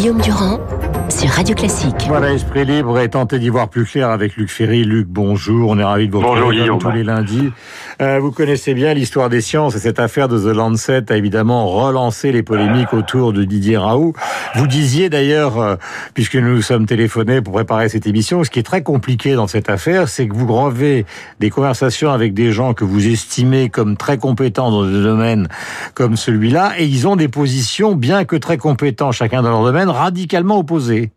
Guillaume Durand sur Radio Classique. Voilà, Esprit Libre et tenter d'y voir plus clair avec Luc Ferry. Luc, bonjour. On est ravis de vous retrouver tous les lundis. Euh, vous connaissez bien l'histoire des sciences et cette affaire de The Lancet a évidemment relancé les polémiques autour de Didier Raoult. Vous disiez d'ailleurs, euh, puisque nous nous sommes téléphonés pour préparer cette émission, ce qui est très compliqué dans cette affaire, c'est que vous gravez des conversations avec des gens que vous estimez comme très compétents dans des domaines comme celui-là et ils ont des positions, bien que très compétents chacun dans leur domaine, radicalement opposées.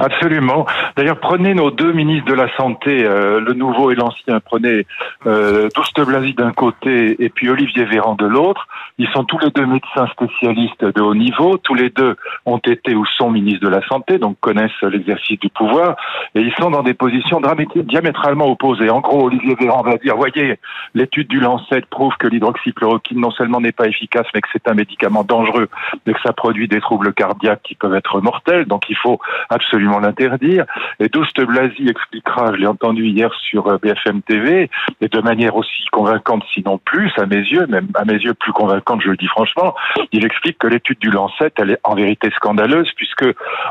Absolument. D'ailleurs, prenez nos deux ministres de la Santé, euh, le nouveau et l'ancien. Prenez euh, Douste Blasi d'un côté et puis Olivier Véran de l'autre. Ils sont tous les deux médecins spécialistes de haut niveau. Tous les deux ont été ou sont ministres de la Santé, donc connaissent l'exercice du pouvoir. Et ils sont dans des positions diamétralement opposées. En gros, Olivier Véran va dire, voyez, l'étude du Lancet prouve que l'hydroxychloroquine non seulement n'est pas efficace, mais que c'est un médicament dangereux, mais que ça produit des troubles cardiaques qui peuvent être mortels. Donc il faut absolument l'interdire. Et Douste Blasi expliquera, je l'ai entendu hier sur euh, BFM TV, et de manière aussi convaincante, sinon plus, à mes yeux, même à mes yeux plus convaincante, je le dis franchement, il explique que l'étude du Lancet, elle est en vérité scandaleuse, puisque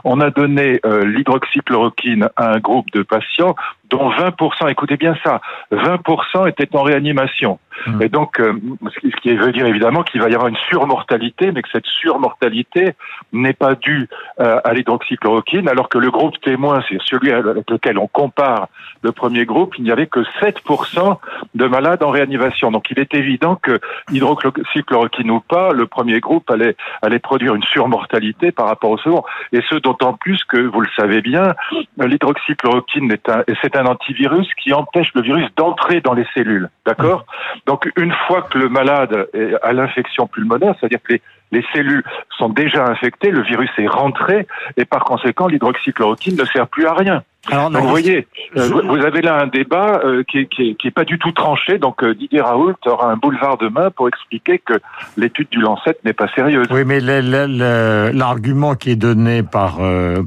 on a donné euh, l'hydroxychloroquine à un groupe de patients dont 20%, écoutez bien ça, 20% étaient en réanimation. Mmh. Et donc, euh, ce qui veut dire évidemment qu'il va y avoir une surmortalité, mais que cette surmortalité n'est pas due euh, à l'hydroxychloroquine, alors que le groupe témoin, c'est celui avec lequel on compare le premier groupe, il n'y avait que 7% de malades en réanimation. Donc, il est évident que hydroxychloroquine ou pas, le premier groupe allait, allait produire une surmortalité par rapport au second. Et ce, d'autant plus que, vous le savez bien, l'hydroxychloroquine est un, c'est un antivirus qui empêche le virus d'entrer dans les cellules. D'accord? Donc une fois que le malade a l'infection pulmonaire, c'est-à-dire que les, les cellules sont déjà infectées, le virus est rentré et par conséquent l'hydroxychloroquine ne sert plus à rien. Alors, donc, vous voyez, euh, vous avez là un débat euh, qui, est, qui, qui, est, pas du tout tranché. Donc euh, Didier Raoult aura un boulevard demain pour expliquer que l'étude du Lancet n'est pas sérieuse. Oui, mais l'argument qui est donné par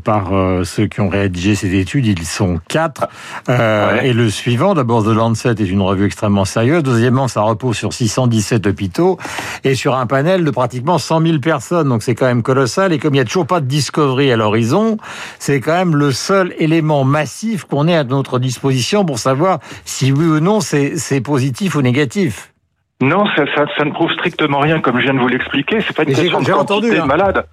par ceux qui ont rédigé cette étude, ils sont quatre. Et le suivant, d'abord, The Lancet est une revue extrêmement sérieuse. Deuxièmement, ça repose sur 617 hôpitaux et sur un panel de pratiquement 100 000 personnes. Donc c'est quand même colossal. Et comme il n'y a toujours pas de discovery à l'horizon, c'est quand même le seul élément massif qu'on ait à notre disposition pour savoir si oui ou non c'est positif ou négatif. Non, ça, ça, ne prouve strictement rien, comme je viens de vous l'expliquer. C'est pas une question de entendu, hein. malade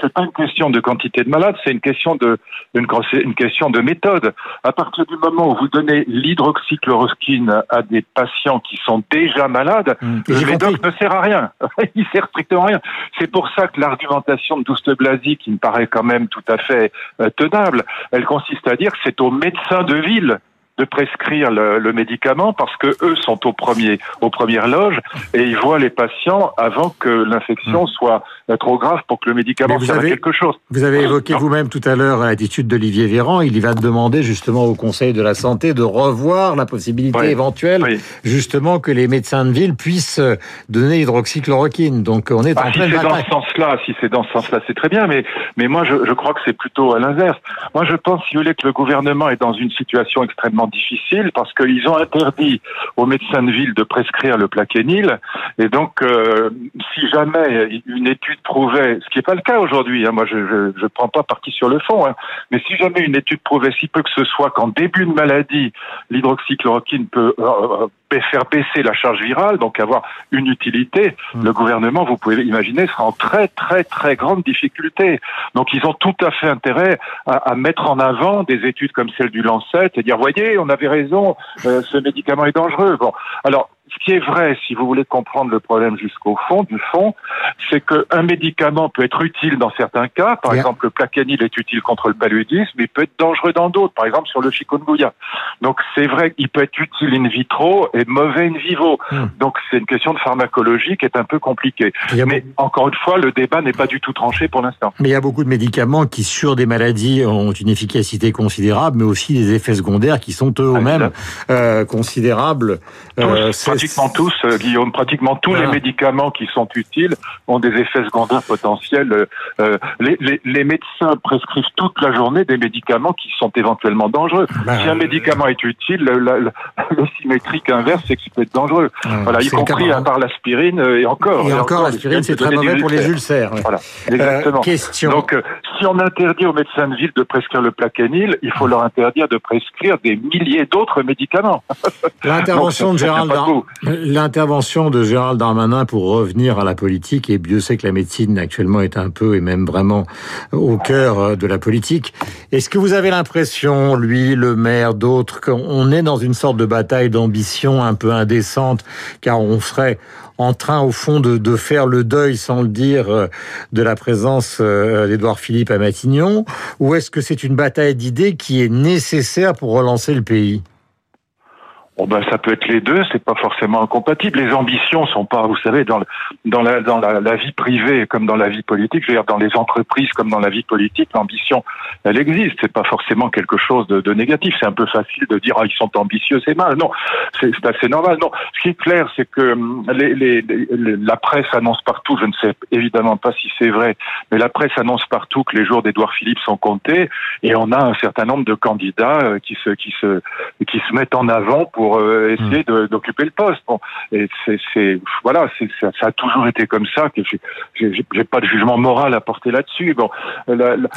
c'est pas une question de quantité de malades, c'est une question de une, une, question de méthode. À partir du moment où vous donnez l'hydroxychloroquine à des patients qui sont déjà malades, mmh. le médoc ne sert à rien. Il sert strictement à rien. C'est pour ça que l'argumentation de Douste Blasi, qui me paraît quand même tout à fait euh, tenable, elle consiste à dire que c'est aux médecins de ville de prescrire le, médicament parce que eux sont au premier, aux premières loges et ils voient les patients avant que l'infection hmm. soit trop grave pour que le médicament serve à quelque chose. Vous avez évoqué vous-même tout à l'heure l'attitude d'Olivier Véran. Il va demander justement au Conseil de la Santé de revoir la possibilité éventuelle justement que les médecins de ville puissent donner hydroxychloroquine. Donc on est ah, en si c'est dans ce sens-là, si c'est dans ce sens-là, c'est très bien. Mais mais moi je, je crois que c'est plutôt à l'inverse. Moi je pense, si vous voulez, que le gouvernement est dans une situation extrêmement difficile parce qu'ils ont interdit aux médecins de ville de prescrire le plaquenil. Et donc, euh, si jamais une étude prouvait, ce qui n'est pas le cas aujourd'hui, hein, moi je ne prends pas parti sur le fond, hein, mais si jamais une étude prouvait si peu que ce soit qu'en début de maladie, l'hydroxychloroquine peut euh, euh, faire baisser la charge virale, donc avoir une utilité, hmm. le gouvernement, vous pouvez imaginer, sera en très très très grande difficulté. Donc ils ont tout à fait intérêt à, à mettre en avant des études comme celle du Lancet et dire, voyez, on avait raison, euh, ce médicament est dangereux. Bon, alors ce qui est vrai, si vous voulez comprendre le problème jusqu'au fond, du fond, c'est qu'un médicament peut être utile dans certains cas. Par exemple, le plaquenil est utile contre le paludisme, mais il peut être dangereux dans d'autres. Par exemple, sur le chikungunya. Donc, c'est vrai qu'il peut être utile in vitro et mauvais in vivo. Hmm. Donc, c'est une question de pharmacologie qui est un peu compliquée. Mais encore une fois, le débat n'est pas du tout tranché pour l'instant. Mais il y a beaucoup de médicaments qui, sur des maladies, ont une efficacité considérable, mais aussi des effets secondaires qui sont eux-mêmes euh, considérables. Euh, Pratiquement tous, euh, Guillaume, pratiquement tous les médicaments qui sont utiles ont des effets secondaires potentiels. Euh, les, les, les, médecins prescrivent toute la journée des médicaments qui sont éventuellement dangereux. Ben, si un médicament est utile, le, le, symétrique inverse, c'est qu'il peut être dangereux. voilà, y compris à part l'aspirine et encore. Et, encore, l'aspirine, c'est très mauvais pour les ulcères. Voilà, exactement. question. Donc, si on interdit aux médecins de ville de prescrire le plaquenil, il faut leur interdire de prescrire des milliers d'autres médicaments. L'intervention de Gérald l'intervention de Gérald Darmanin pour revenir à la politique, et Dieu sait que la médecine actuellement est un peu et même vraiment au cœur euh, de la politique. Est-ce que vous avez l'impression, lui, le maire, d'autres, qu'on est dans une sorte de bataille d'ambition un peu indécente, car on serait en train, au fond, de, de, faire le deuil, sans le dire, euh, de la présence euh, d'Édouard Philippe à Matignon? Ou est-ce que c'est une bataille d'idées qui est nécessaire pour relancer le pays? Bon ben ça peut être les deux, c'est pas forcément incompatible. Les ambitions sont pas, vous savez, dans la vie privée comme dans la vie politique, je veux dire dans les entreprises comme dans la vie politique, l'ambition elle existe. C'est pas forcément quelque chose de, négatif. C'est un peu facile de dire ah ils sont ambitieux, c'est mal. Non, c'est assez normal. Non, ce qui est clair, c'est que hum, les, les, la presse annonce partout. Je ne sais évidemment pas si c'est vrai, mais la presse annonce partout que les jours d'Édouard Philippe sont comptés et on a un certain nombre de candidats euh, qui se qui se qui se mettent en avant pour euh, essayer hmm. d'occuper le poste. Bon, et c'est voilà, ça, ça, a toujours été comme ça. Que j'ai pas de jugement moral à porter là-dessus. Bon, le,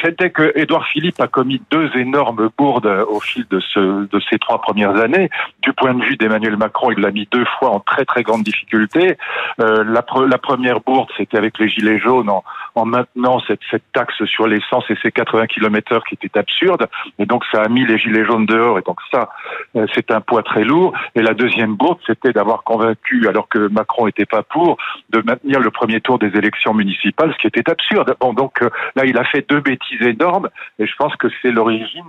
fait est que Édouard Philippe a commis deux énormes bourdes au fil de ce de ces trois premières années. Du point de vue d'Emmanuel Macron, il l'a mis deux fois en très très grande difficulté. Euh, la, la première bourde, c'était avec les gilets jaunes en, en maintenant cette, cette taxe sur l'essence et ces 80 km/h qui était absurde. Et donc ça a mis les gilets jaunes dehors. Et donc ça, euh, c'est un poids très lourd. Et la deuxième bourde, c'était d'avoir convaincu, alors que Macron n'était pas pour, de maintenir le premier tour des élections municipales, ce qui était absurde. Bon, donc euh, là, il a fait deux bêtises énormes. Et je pense que c'est l'origine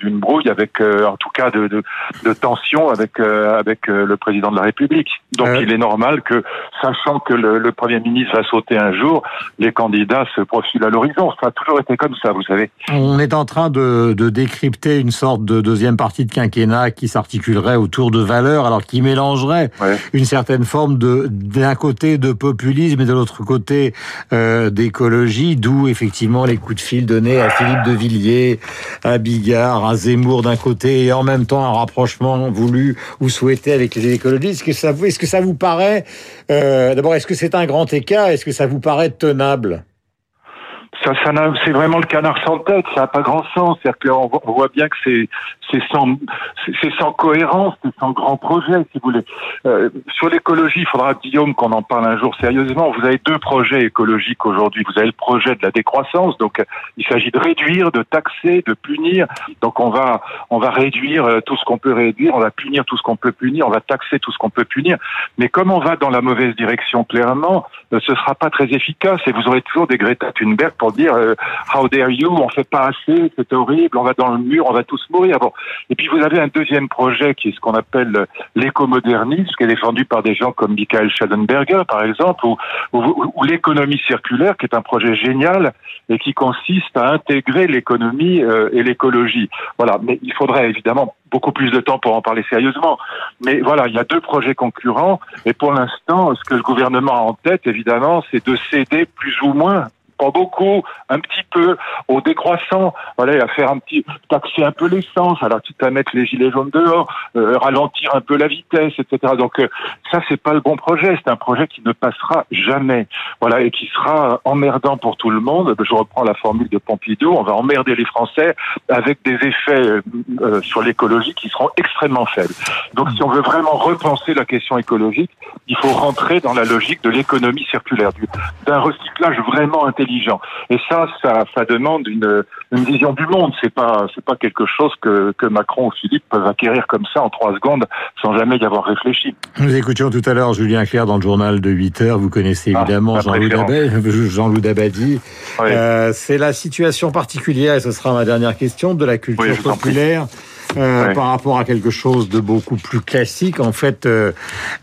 d'une brouille avec, euh, en tout cas, de, de, de tension avec avec le président de la République. Donc il est normal que, sachant que le, le Premier ministre va sauter un jour, les candidats se profile à l'horizon. Ça a toujours été comme ça, vous savez. On est en train de, de décrypter une sorte de deuxième partie de quinquennat qui s'articulerait autour de valeurs, alors qui mélangerait une certaine forme de d'un côté de populisme et de l'autre côté euh, d'écologie, d'où effectivement les coups de fil donnés à Philippe de Villiers, à Bigard, à Zemmour d'un côté, et en même temps un rapprochement voulu ou souhaité avec les écologistes. Est-ce que ça, est-ce que ça vous paraît euh, D'abord, est-ce que c'est un grand écart? Est-ce que ça vous paraît tenable? Ça, ça c'est vraiment le canard sans tête. Ça n'a pas grand sens. C'est-à-dire qu'on voit bien que c'est sans sans cohérence, c'est sans grand projet, si vous voulez. Euh, sur l'écologie, il faudra Guillaume qu'on en parle un jour sérieusement. Vous avez deux projets écologiques aujourd'hui. Vous avez le projet de la décroissance, donc il s'agit de réduire, de taxer, de punir. Donc on va on va réduire euh, tout ce qu'on peut réduire, on va punir tout ce qu'on peut punir, on va taxer tout ce qu'on peut punir. Mais comme on va dans la mauvaise direction clairement, euh, ce sera pas très efficace et vous aurez toujours des Greta Thunberg pour dire euh, how dare you, on fait pas assez, c'est horrible, on va dans le mur, on va tous mourir. Bon. Et puis vous avez un deuxième projet qui est ce qu'on appelle l'écomodernisme, qui est défendu par des gens comme Michael Schellenberger, par exemple, ou, l'économie circulaire, qui est un projet génial et qui consiste à intégrer l'économie euh, et l'écologie. Voilà. Mais il faudrait évidemment beaucoup plus de temps pour en parler sérieusement. Mais voilà, il y a deux projets concurrents et pour l'instant, ce que le gouvernement a en tête, évidemment, c'est de céder plus ou moins pas beaucoup, un petit peu, au décroissant, voilà, à faire un petit, taxer un peu l'essence, alors quitte à mettre les gilets jaunes dehors, euh, ralentir un peu la vitesse, etc. Donc euh, ça, c'est pas le bon projet, c'est un projet qui ne passera jamais, voilà, et qui sera emmerdant pour tout le monde. Je reprends la formule de Pompidou, on va emmerder les Français avec des effets euh, sur l'écologie qui seront extrêmement faibles. Donc si on veut vraiment repenser la question écologique, il faut rentrer dans la logique de l'économie circulaire, d'un recyclage vraiment intelligent et ça, ça, ça demande une, une vision du monde. C'est pas, c'est pas quelque chose que, que Macron ou Philippe peuvent acquérir comme ça en trois secondes sans jamais y avoir réfléchi. Nous écoutions tout à l'heure Julien Clerc dans le journal de 8 heures. Vous connaissez ah, évidemment Jean-Loup Dabadi. Euh, c'est la situation particulière, et ce sera ma dernière question, de la culture populaire. Euh, par rapport à quelque chose de beaucoup plus classique. En fait, euh,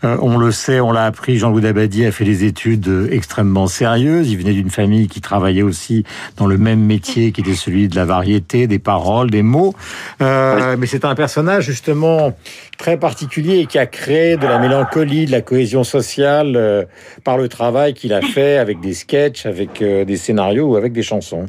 euh, on le sait, on l'a appris, Jean-Louis Dabadi a fait des études extrêmement sérieuses. Il venait d'une famille qui travaillait aussi dans le même métier qui était celui de la variété, des paroles, des mots. Mais c'est un personnage justement très particulier et qui a créé de la mélancolie, de la cohésion sociale par le travail qu'il a fait avec des sketchs, avec des scénarios ou avec des chansons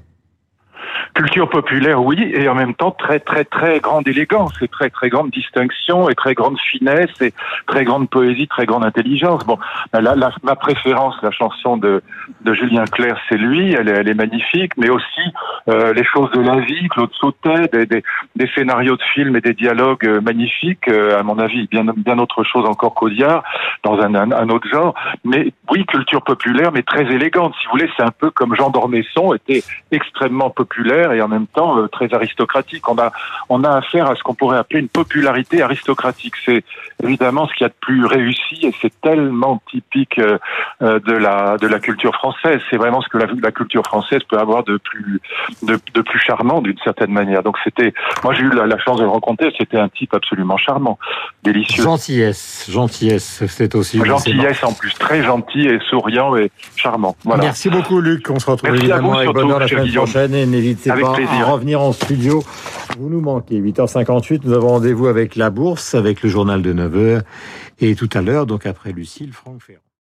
culture populaire, oui, et en même temps très très très grande élégance, et très très grande distinction, et très grande finesse, et très grande poésie, très grande intelligence. Bon, là, ma préférence, la chanson de, de Julien Clerc, c'est lui, elle est, elle est magnifique, mais aussi euh, les choses de la vie, Claude Sautet, des, des, des, scénarios de films et des dialogues euh, magnifiques, euh, à mon avis, bien bien autre chose encore qu'Audiard, dans un, un, un, autre genre. Mais oui, culture populaire, mais très élégante. Si vous voulez, c'est un peu comme Jean d'Ormesson était extrêmement populaire et en même temps euh, très aristocratique. On a, on a affaire à ce qu'on pourrait appeler une popularité aristocratique. C'est évidemment ce qu'il y a de plus réussi et c'est tellement typique euh, euh, de la, de la culture française. C'est vraiment ce que la, la, culture française peut avoir de plus, de, de plus charmant d'une certaine manière. Donc c'était, moi j'ai eu la, chance de le rencontrer, c'était un type absolument charmant, délicieux. Gentillesse, gentillesse, c'est aussi. Gentillesse en plus, très gentil et souriant et charmant. Voilà. Merci beaucoup Luc, on se retrouve évidemment avec bonheur la semaine prochaine et n'hésitez avec pas plaisir. à revenir en studio. Vous nous manquez. 8h58, nous avons rendez-vous avec la bourse, avec le journal de 9h. Et tout à l'heure, donc après Lucille, Franck Ferrand.